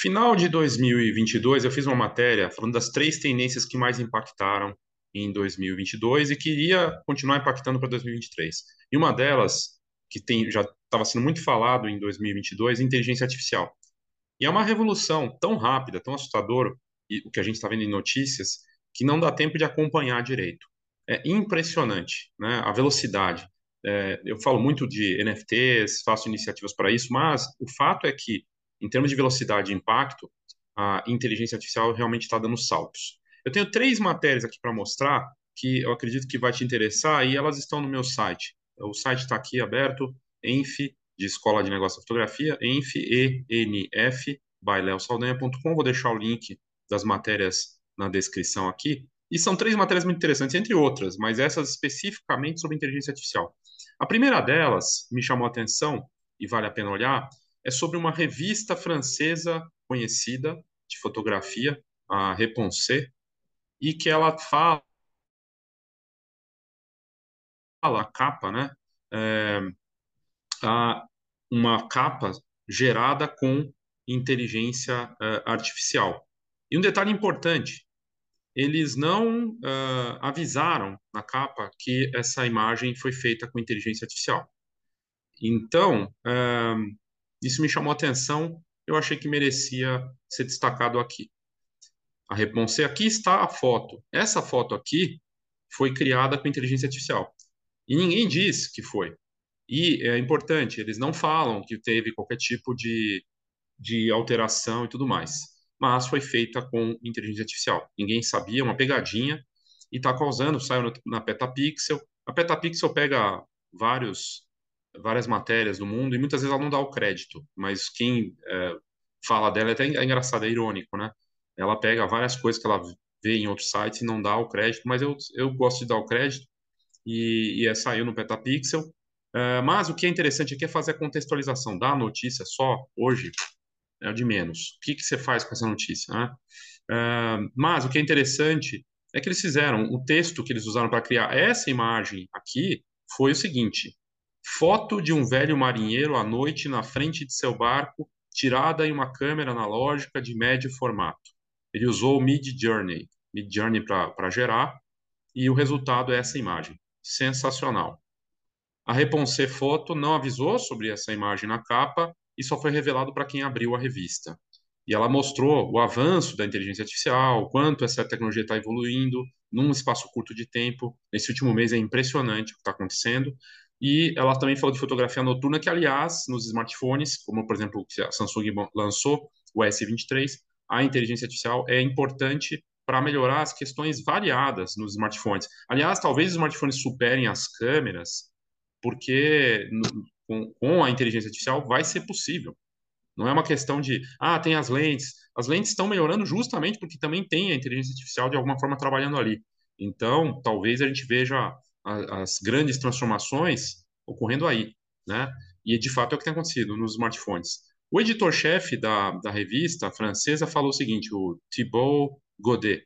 Final de 2022, eu fiz uma matéria falando das três tendências que mais impactaram em 2022 e queria continuar impactando para 2023. E uma delas, que tem, já estava sendo muito falado em 2022, é inteligência artificial. E é uma revolução tão rápida, tão assustadora, e o que a gente está vendo em notícias, que não dá tempo de acompanhar direito. É impressionante, né? A velocidade. É, eu falo muito de NFTs, faço iniciativas para isso, mas o fato é que, em termos de velocidade e impacto, a inteligência artificial realmente está dando saltos. Eu tenho três matérias aqui para mostrar que eu acredito que vai te interessar e elas estão no meu site. O site está aqui aberto, enf, de Escola de Negócio e Fotografia, enf, E-N-F, by Vou deixar o link das matérias na descrição aqui. E são três matérias muito interessantes, entre outras, mas essas especificamente sobre inteligência artificial. A primeira delas me chamou a atenção, e vale a pena olhar, é sobre uma revista francesa conhecida de fotografia, a Reponsé, e que ela fala, a capa, né? É, a, uma capa gerada com inteligência uh, artificial. E um detalhe importante, eles não uh, avisaram na capa que essa imagem foi feita com inteligência artificial. Então, uh, isso me chamou atenção, eu achei que merecia ser destacado aqui. A Reponse, aqui está a foto. Essa foto aqui foi criada com inteligência artificial. E ninguém diz que foi. E é importante, eles não falam que teve qualquer tipo de, de alteração e tudo mais. Mas foi feita com inteligência artificial. Ninguém sabia, uma pegadinha, e está causando, saiu na Petapixel. A Petapixel pega vários, várias matérias do mundo e muitas vezes ela não dá o crédito, mas quem é, fala dela é até é engraçado, é irônico, né? Ela pega várias coisas que ela vê em outros sites e não dá o crédito, mas eu, eu gosto de dar o crédito, e, e é, saiu no Petapixel. Uh, mas o que é interessante aqui é fazer a contextualização da notícia só hoje é de menos. O que, que você faz com essa notícia? Né? Uh, mas o que é interessante é que eles fizeram, o texto que eles usaram para criar essa imagem aqui foi o seguinte: foto de um velho marinheiro à noite na frente de seu barco, tirada em uma câmera analógica de médio formato. Ele usou o Mid Journey, Mid Journey para gerar, e o resultado é essa imagem. Sensacional. A Reponse Foto não avisou sobre essa imagem na capa e só foi revelado para quem abriu a revista. E ela mostrou o avanço da inteligência artificial, quanto essa tecnologia está evoluindo num espaço curto de tempo. Nesse último mês é impressionante o que está acontecendo. E ela também falou de fotografia noturna, que, aliás, nos smartphones, como por exemplo a Samsung lançou, o S23, a inteligência artificial é importante para melhorar as questões variadas nos smartphones. Aliás, talvez os smartphones superem as câmeras porque com, com, a inteligência artificial vai ser possível. Não é uma questão de, ah, tem as lentes. As lentes estão melhorando justamente porque também tem a inteligência artificial de alguma forma trabalhando ali. Então, talvez a gente veja a, as grandes transformações ocorrendo aí, né? E de fato é o que tem acontecido nos smartphones. O editor-chefe da, da revista francesa falou o seguinte, o Thibault Godet.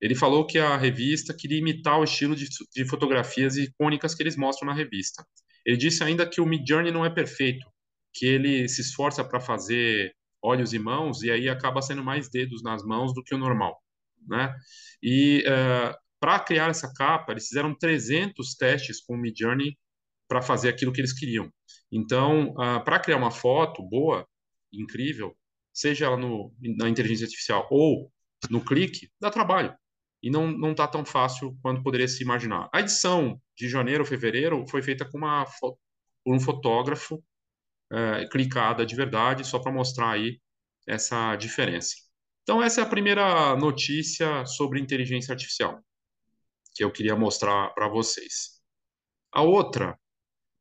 Ele falou que a revista queria imitar o estilo de, de fotografias icônicas que eles mostram na revista. Ele disse ainda que o Midjourney não é perfeito, que ele se esforça para fazer olhos e mãos e aí acaba sendo mais dedos nas mãos do que o normal, né? E uh, para criar essa capa, eles fizeram 300 testes com o Midjourney para fazer aquilo que eles queriam. Então, uh, para criar uma foto boa, incrível, seja ela no, na inteligência artificial ou no clique, dá trabalho e não não está tão fácil quanto poderia se imaginar. A edição de janeiro fevereiro foi feita com uma por um fotógrafo é, clicada de verdade, só para mostrar aí essa diferença. Então essa é a primeira notícia sobre inteligência artificial que eu queria mostrar para vocês. A outra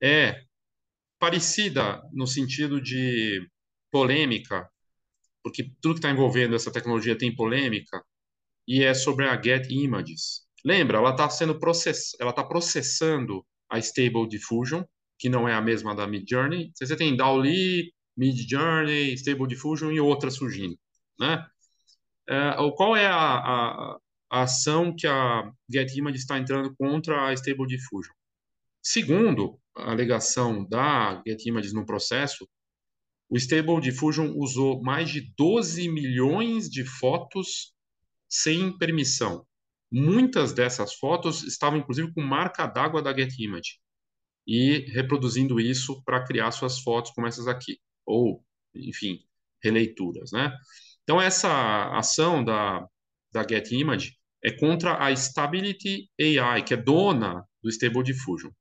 é parecida no sentido de polêmica, porque tudo que está envolvendo essa tecnologia tem polêmica, e é sobre a Get Images. Lembra, ela está sendo process... ela está processando a Stable Diffusion, que não é a mesma da Midjourney. Você tem DALL-E, Midjourney, Stable Diffusion e outras surgindo, né? É, qual é a, a, a, ação que a Get Images está entrando contra a Stable Diffusion? Segundo a alegação da Get Images no processo, o Stable Diffusion usou mais de 12 milhões de fotos sem permissão. Muitas dessas fotos estavam, inclusive, com marca d'água da GetImage e reproduzindo isso para criar suas fotos como essas aqui, ou, enfim, releituras, né? Então, essa ação da, da GetImage é contra a Stability AI, que é dona do Stable Diffusion.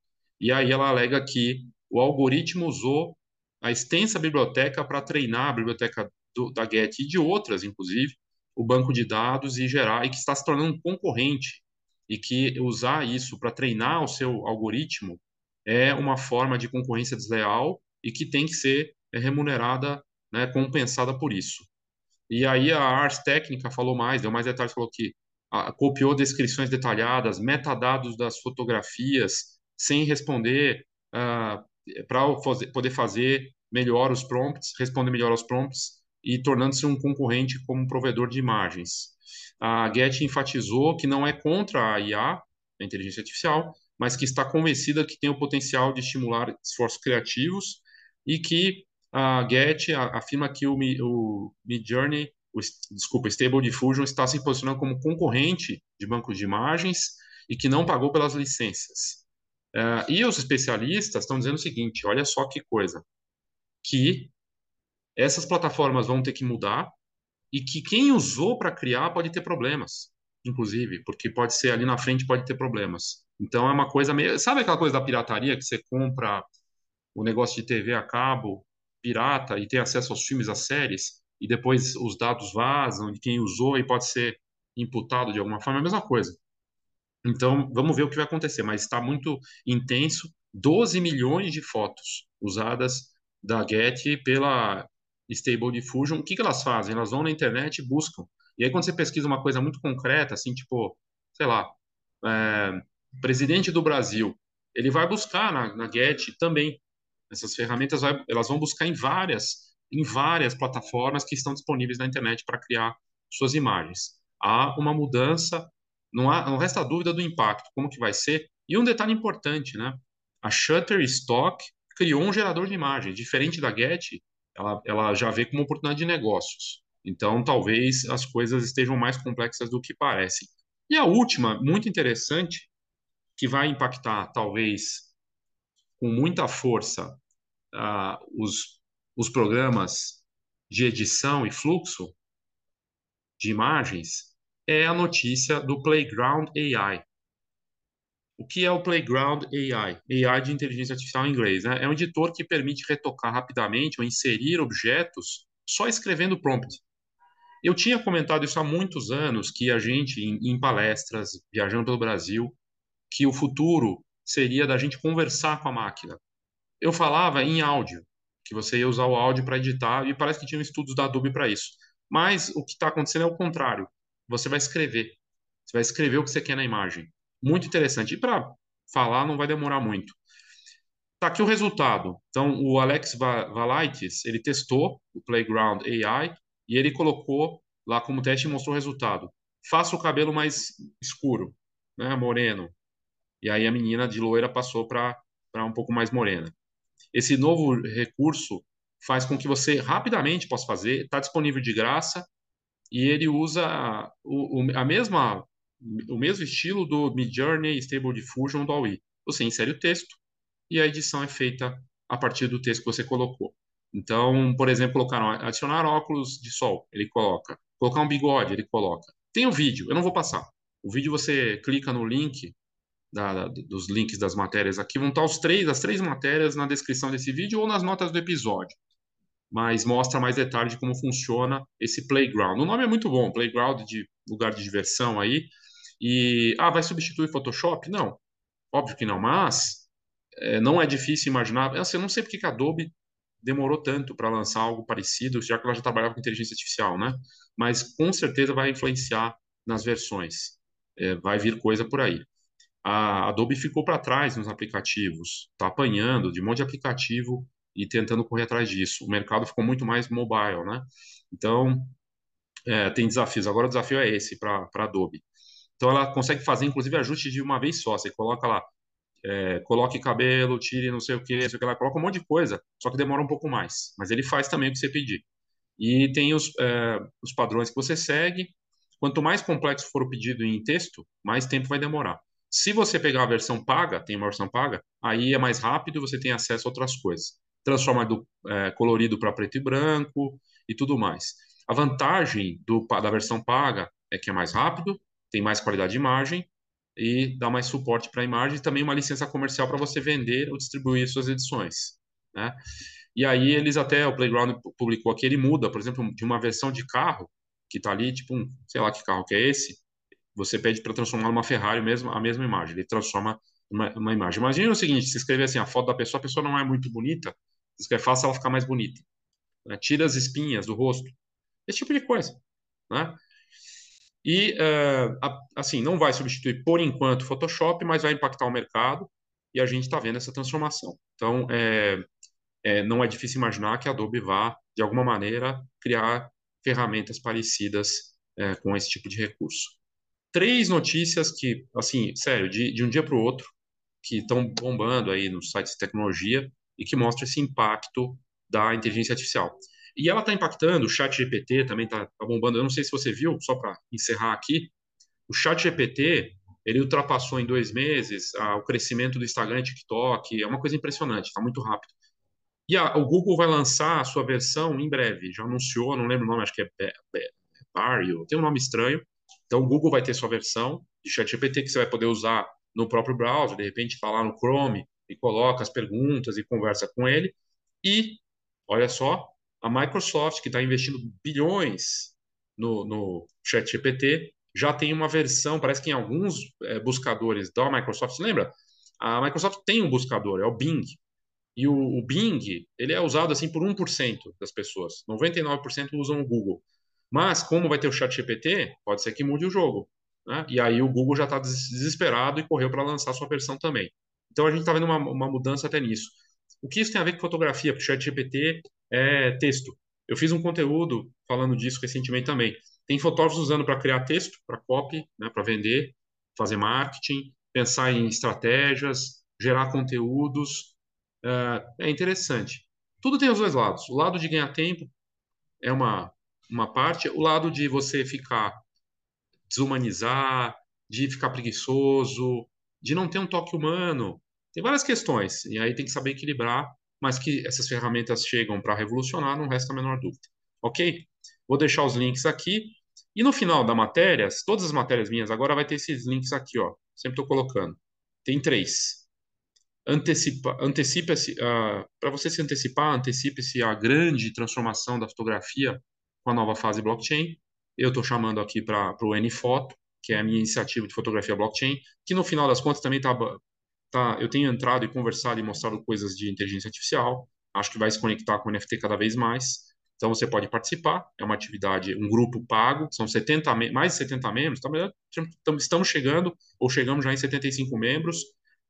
E aí ela alega que o algoritmo usou a extensa biblioteca para treinar a biblioteca do, da Get e de outras, inclusive, o banco de dados e gerar, e que está se tornando um concorrente, e que usar isso para treinar o seu algoritmo é uma forma de concorrência desleal e que tem que ser remunerada, né, compensada por isso. E aí a Ars Técnica falou mais, deu mais detalhes, falou que a, copiou descrições detalhadas, metadados das fotografias, sem responder, uh, ah, para poder fazer melhor os prompts, responder melhor aos prompts e tornando-se um concorrente como provedor de imagens. A Get enfatizou que não é contra a IA, a inteligência artificial, mas que está convencida que tem o potencial de estimular esforços criativos e que a Get afirma que o, o Midjourney, o, desculpa, Stable Diffusion está se posicionando como concorrente de bancos de imagens e que não pagou pelas licenças. Uh, e os especialistas estão dizendo o seguinte: olha só que coisa, que essas plataformas vão ter que mudar e que quem usou para criar pode ter problemas, inclusive, porque pode ser ali na frente pode ter problemas. Então é uma coisa meio. Sabe aquela coisa da pirataria que você compra o negócio de TV a cabo, pirata, e tem acesso aos filmes, às séries, e depois os dados vazam de quem usou e pode ser imputado de alguma forma? É a mesma coisa. Então vamos ver o que vai acontecer, mas está muito intenso 12 milhões de fotos usadas da Getty pela Stable Diffusion. O que, que elas fazem? Elas vão na internet e buscam. E aí, quando você pesquisa uma coisa muito concreta, assim, tipo, sei lá, é, presidente do Brasil, ele vai buscar na, na Get também. Essas ferramentas vai, elas vão buscar em várias, em várias plataformas que estão disponíveis na internet para criar suas imagens. Há uma mudança, não, há, não resta dúvida do impacto, como que vai ser. E um detalhe importante, né? A Shutterstock criou um gerador de imagens, diferente da Get, ela, ela já vê como oportunidade de negócios. Então, talvez as coisas estejam mais complexas do que parecem. E a última, muito interessante, que vai impactar, talvez, com muita força, uh, os, os programas de edição e fluxo de imagens, é a notícia do Playground AI. O que é o Playground AI? AI de inteligência artificial em inglês. Né? É um editor que permite retocar rapidamente ou inserir objetos só escrevendo prompt. Eu tinha comentado isso há muitos anos, que a gente, em, em palestras, viajando pelo Brasil, que o futuro seria da gente conversar com a máquina. Eu falava em áudio, que você ia usar o áudio para editar, e parece que tinham estudos da Adobe para isso. Mas o que está acontecendo é o contrário. Você vai escrever. Você vai escrever o que você quer na imagem. Muito interessante. E para falar não vai demorar muito. Tá aqui o resultado. Então, o Alex Valaitis, ele testou o Playground AI e ele colocou lá como teste e mostrou o resultado. Faça o cabelo mais escuro, né, moreno, e aí a menina de loira passou para um pouco mais morena. Esse novo recurso faz com que você rapidamente possa fazer, está disponível de graça e ele usa o, o, a mesma, o mesmo estilo do Midjourney Stable Diffusion do AUI. Você insere o texto e a edição é feita a partir do texto que você colocou. Então, por exemplo, colocaram, adicionar óculos de sol, ele coloca. Colocar um bigode, ele coloca. Tem o vídeo, eu não vou passar. O vídeo você clica no link da, dos links das matérias aqui, vão estar os três, as três matérias na descrição desse vídeo ou nas notas do episódio. Mas mostra mais detalhes de como funciona esse playground. O nome é muito bom, playground de lugar de diversão aí. E ah, vai substituir Photoshop? Não, óbvio que não, mas é, não é difícil imaginar. Assim, eu não sei porque que a Adobe demorou tanto para lançar algo parecido, já que ela já trabalhava com inteligência artificial, né? Mas com certeza vai influenciar nas versões. É, vai vir coisa por aí a Adobe ficou para trás nos aplicativos, está apanhando de um monte de aplicativo e tentando correr atrás disso. O mercado ficou muito mais mobile, né? Então, é, tem desafios. Agora o desafio é esse para a Adobe. Então, ela consegue fazer, inclusive, ajuste de uma vez só. Você coloca lá, é, coloque cabelo, tire não sei o que, não sei o que lá, coloca um monte de coisa, só que demora um pouco mais. Mas ele faz também o que você pedir. E tem os, é, os padrões que você segue. Quanto mais complexo for o pedido em texto, mais tempo vai demorar. Se você pegar a versão paga, tem uma versão paga, aí é mais rápido e você tem acesso a outras coisas. Transforma do é, colorido para preto e branco e tudo mais. A vantagem do, da versão paga é que é mais rápido, tem mais qualidade de imagem e dá mais suporte para a imagem e também uma licença comercial para você vender ou distribuir suas edições. Né? E aí eles até, o Playground publicou aqui, ele muda, por exemplo, de uma versão de carro, que está ali, tipo, um, sei lá que carro que é esse, você pede para transformar numa Ferrari mesmo, a mesma imagem, ele transforma uma, uma imagem. Imagina o seguinte, se escrever assim, a foto da pessoa, a pessoa não é muito bonita, você escreve, faça ela ficar mais bonita. Né? Tira as espinhas do rosto, esse tipo de coisa. Né? E, uh, assim, não vai substituir por enquanto o Photoshop, mas vai impactar o mercado e a gente está vendo essa transformação. Então, é, é, não é difícil imaginar que a Adobe vá, de alguma maneira, criar ferramentas parecidas é, com esse tipo de recurso. Três notícias que, assim, sério, de, de um dia para o outro, que estão bombando aí nos sites de tecnologia e que mostram esse impacto da inteligência artificial. E ela está impactando, o chat GPT também está tá bombando. Eu não sei se você viu, só para encerrar aqui, o chat GPT, ele ultrapassou em dois meses ah, o crescimento do Instagram e TikTok, é uma coisa impressionante, está muito rápido. E a, o Google vai lançar a sua versão em breve, já anunciou, não lembro o nome, acho que é Barrio, tem um nome estranho. Então o Google vai ter sua versão de chat GPT que você vai poder usar no próprio browser, de repente está lá no Chrome e coloca as perguntas e conversa com ele. E, olha só, a Microsoft, que está investindo bilhões no, no ChatGPT, já tem uma versão, parece que em alguns é, buscadores da Microsoft, lembra? A Microsoft tem um buscador, é o Bing. E o, o Bing, ele é usado assim por 1% das pessoas. 99% usam o Google. Mas, como vai ter o ChatGPT, pode ser que mude o jogo. Né? E aí o Google já está desesperado e correu para lançar sua versão também. Então a gente está vendo uma, uma mudança até nisso. O que isso tem a ver com fotografia? Porque o ChatGPT é texto. Eu fiz um conteúdo falando disso recentemente também. Tem fotógrafos usando para criar texto, para copy, né, para vender, fazer marketing, pensar em estratégias, gerar conteúdos. É, é interessante. Tudo tem os dois lados. O lado de ganhar tempo é uma, uma parte, o lado de você ficar desumanizar, de ficar preguiçoso, de não ter um toque humano. Tem várias questões, e aí tem que saber equilibrar mas que essas ferramentas chegam para revolucionar, não resta a menor dúvida. Ok? Vou deixar os links aqui. E no final da matéria, todas as matérias minhas agora vai ter esses links aqui, ó. Sempre estou colocando. Tem três. Antecipa, antecipa-se, uh, para você se antecipar, antecipe-se a grande transformação da fotografia com a nova fase blockchain. Eu estou chamando aqui para o NFoto, que é a minha iniciativa de fotografia blockchain, que no final das contas também está tá, eu tenho entrado e conversado e mostrado coisas de inteligência artificial. Acho que vai se conectar com o NFT cada vez mais. Então você pode participar. É uma atividade, um grupo pago. São 70, mais de 70 membros. Tá, estamos chegando ou chegamos já em 75 membros.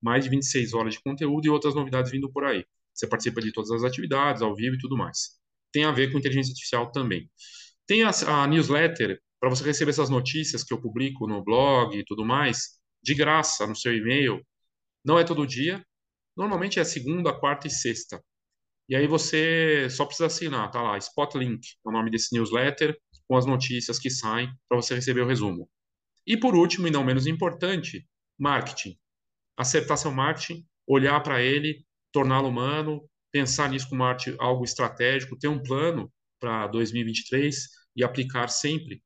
Mais de 26 horas de conteúdo e outras novidades vindo por aí. Você participa de todas as atividades, ao vivo e tudo mais. Tem a ver com inteligência artificial também. Tem a, a newsletter para você receber essas notícias que eu publico no blog e tudo mais, de graça no seu e-mail. Não é todo dia. Normalmente é segunda, quarta e sexta. E aí você só precisa assinar, tá lá, Spotlink, é o nome desse newsletter, com as notícias que saem para você receber o resumo. E por último, e não menos importante, marketing. Acertar seu marketing, olhar para ele, torná-lo humano, pensar nisso como arte, algo estratégico, ter um plano para 2023 e aplicar sempre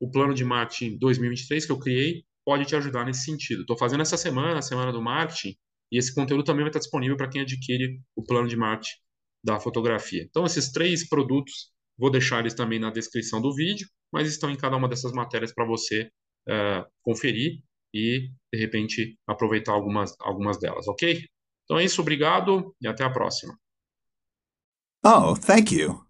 o plano de marketing 2023 que eu criei pode te ajudar nesse sentido. Estou fazendo essa semana, a semana do marketing, e esse conteúdo também vai estar disponível para quem adquire o plano de marketing da fotografia. Então, esses três produtos, vou deixar eles também na descrição do vídeo, mas estão em cada uma dessas matérias para você uh, conferir e, de repente, aproveitar algumas, algumas delas, ok? Então é isso, obrigado e até a próxima. Oh, thank you.